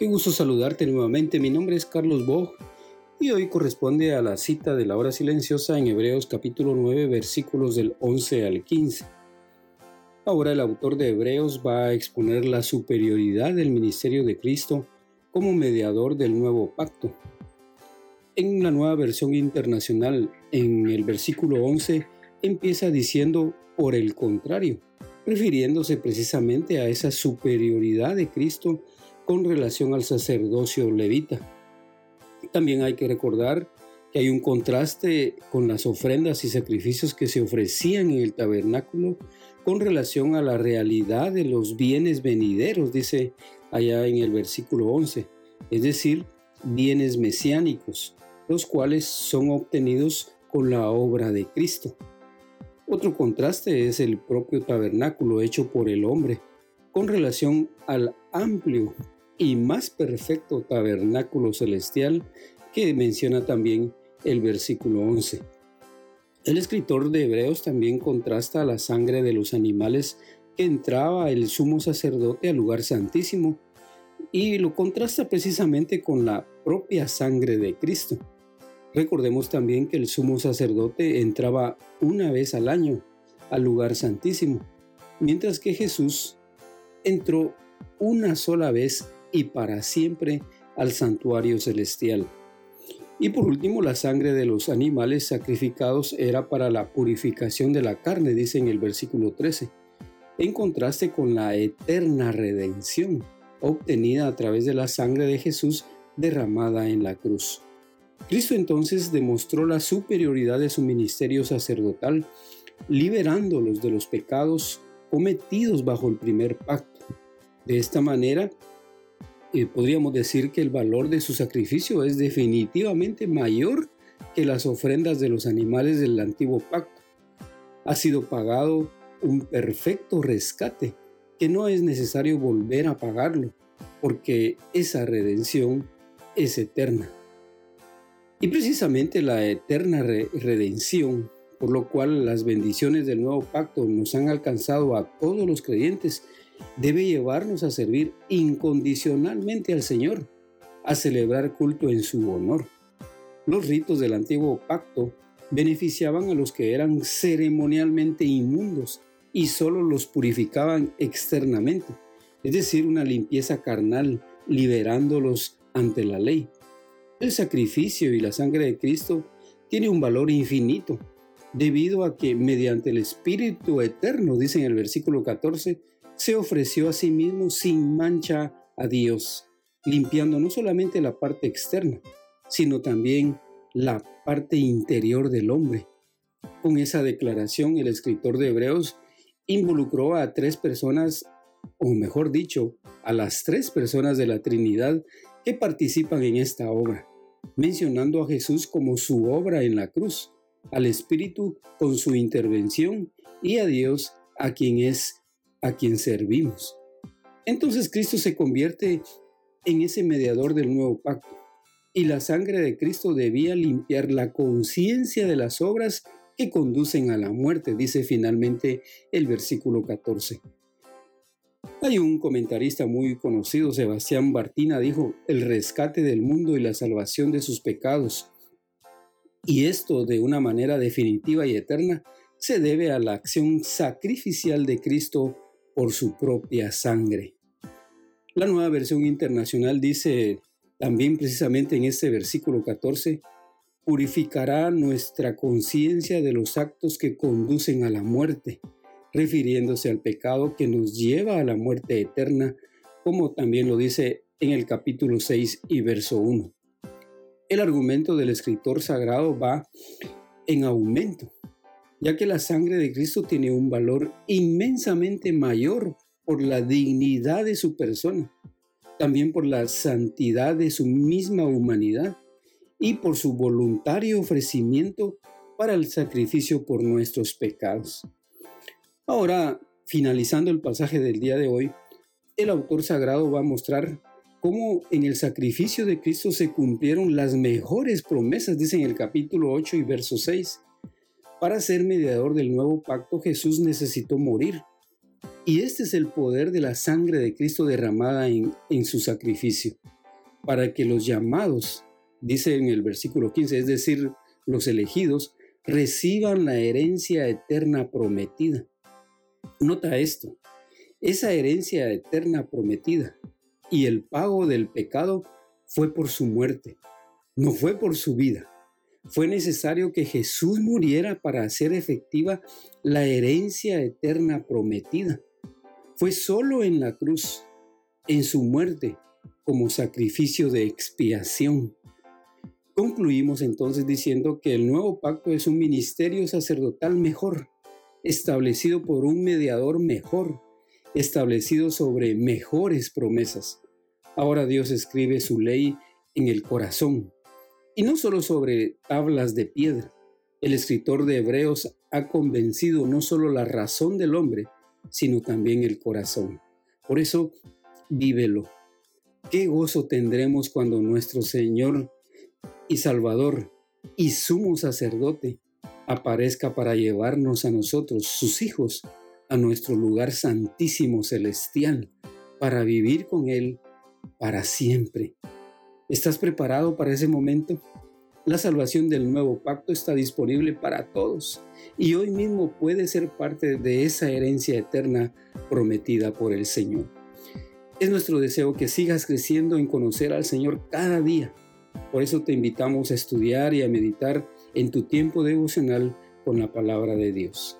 Qué gusto saludarte nuevamente. Mi nombre es Carlos Bog y hoy corresponde a la cita de la hora silenciosa en Hebreos capítulo 9 versículos del 11 al 15. Ahora el autor de Hebreos va a exponer la superioridad del ministerio de Cristo como mediador del nuevo pacto. En la nueva versión internacional, en el versículo 11, empieza diciendo por el contrario, refiriéndose precisamente a esa superioridad de Cristo con relación al sacerdocio levita. También hay que recordar que hay un contraste con las ofrendas y sacrificios que se ofrecían en el tabernáculo con relación a la realidad de los bienes venideros, dice allá en el versículo 11, es decir, bienes mesiánicos, los cuales son obtenidos con la obra de Cristo. Otro contraste es el propio tabernáculo hecho por el hombre con relación al amplio y más perfecto tabernáculo celestial que menciona también el versículo 11. El escritor de Hebreos también contrasta la sangre de los animales que entraba el sumo sacerdote al lugar santísimo y lo contrasta precisamente con la propia sangre de Cristo. Recordemos también que el sumo sacerdote entraba una vez al año al lugar santísimo, mientras que Jesús entró una sola vez y para siempre al santuario celestial. Y por último, la sangre de los animales sacrificados era para la purificación de la carne, dice en el versículo 13, en contraste con la eterna redención obtenida a través de la sangre de Jesús derramada en la cruz. Cristo entonces demostró la superioridad de su ministerio sacerdotal, liberándolos de los pecados cometidos bajo el primer pacto. De esta manera, podríamos decir que el valor de su sacrificio es definitivamente mayor que las ofrendas de los animales del antiguo pacto. Ha sido pagado un perfecto rescate que no es necesario volver a pagarlo, porque esa redención es eterna. Y precisamente la eterna redención, por lo cual las bendiciones del nuevo pacto nos han alcanzado a todos los creyentes, debe llevarnos a servir incondicionalmente al Señor, a celebrar culto en su honor. Los ritos del antiguo pacto beneficiaban a los que eran ceremonialmente inmundos y solo los purificaban externamente, es decir, una limpieza carnal, liberándolos ante la ley. El sacrificio y la sangre de Cristo tiene un valor infinito, debido a que mediante el Espíritu Eterno, dice en el versículo 14, se ofreció a sí mismo sin mancha a Dios, limpiando no solamente la parte externa, sino también la parte interior del hombre. Con esa declaración, el escritor de Hebreos involucró a tres personas, o mejor dicho, a las tres personas de la Trinidad que participan en esta obra, mencionando a Jesús como su obra en la cruz, al Espíritu con su intervención y a Dios a quien es a quien servimos. Entonces Cristo se convierte en ese mediador del nuevo pacto y la sangre de Cristo debía limpiar la conciencia de las obras que conducen a la muerte, dice finalmente el versículo 14. Hay un comentarista muy conocido, Sebastián Bartina, dijo, el rescate del mundo y la salvación de sus pecados. Y esto de una manera definitiva y eterna se debe a la acción sacrificial de Cristo por su propia sangre. La nueva versión internacional dice también precisamente en este versículo 14, purificará nuestra conciencia de los actos que conducen a la muerte, refiriéndose al pecado que nos lleva a la muerte eterna, como también lo dice en el capítulo 6 y verso 1. El argumento del escritor sagrado va en aumento ya que la sangre de Cristo tiene un valor inmensamente mayor por la dignidad de su persona. también por la santidad de su misma humanidad y por su voluntario ofrecimiento para el sacrificio por nuestros pecados. Ahora, finalizando el pasaje del día de hoy, el autor sagrado va a mostrar cómo en el sacrificio de Cristo se cumplieron las mejores promesas, dice en el capítulo 8 y verso 6. Para ser mediador del nuevo pacto, Jesús necesitó morir. Y este es el poder de la sangre de Cristo derramada en, su sacrificio, para que los llamados, dice en el versículo 15, es decir, los elegidos, reciban la herencia eterna prometida. Nota esto, esa herencia eterna prometida y el pago del pecado fue por su muerte, no fue por su vida. Fue necesario que Jesús muriera para hacer efectiva la herencia eterna prometida. Fue solo en la cruz, en su muerte, como sacrificio de expiación. Concluimos entonces diciendo que el nuevo pacto es un ministerio sacerdotal mejor, establecido por un mediador mejor, establecido sobre mejores promesas. Ahora Dios escribe su ley en el corazón, y no solo sobre tablas de piedra. El escritor de Hebreos ha convencido no solo la razón del hombre, sino también el corazón. Por eso, vívelo. Qué gozo tendremos cuando nuestro Señor y Salvador y sumo sacerdote aparezca para llevarnos a nosotros, sus hijos, a nuestro lugar santísimo celestial, para vivir con Él para siempre. ¿Estás preparado para ese momento? La salvación del nuevo pacto está disponible para todos y hoy mismo puede ser parte de esa herencia eterna prometida por el Señor. Es nuestro deseo que sigas creciendo en conocer al Señor cada día. Por eso te invitamos a estudiar y a meditar en tu tiempo devocional con la palabra de Dios.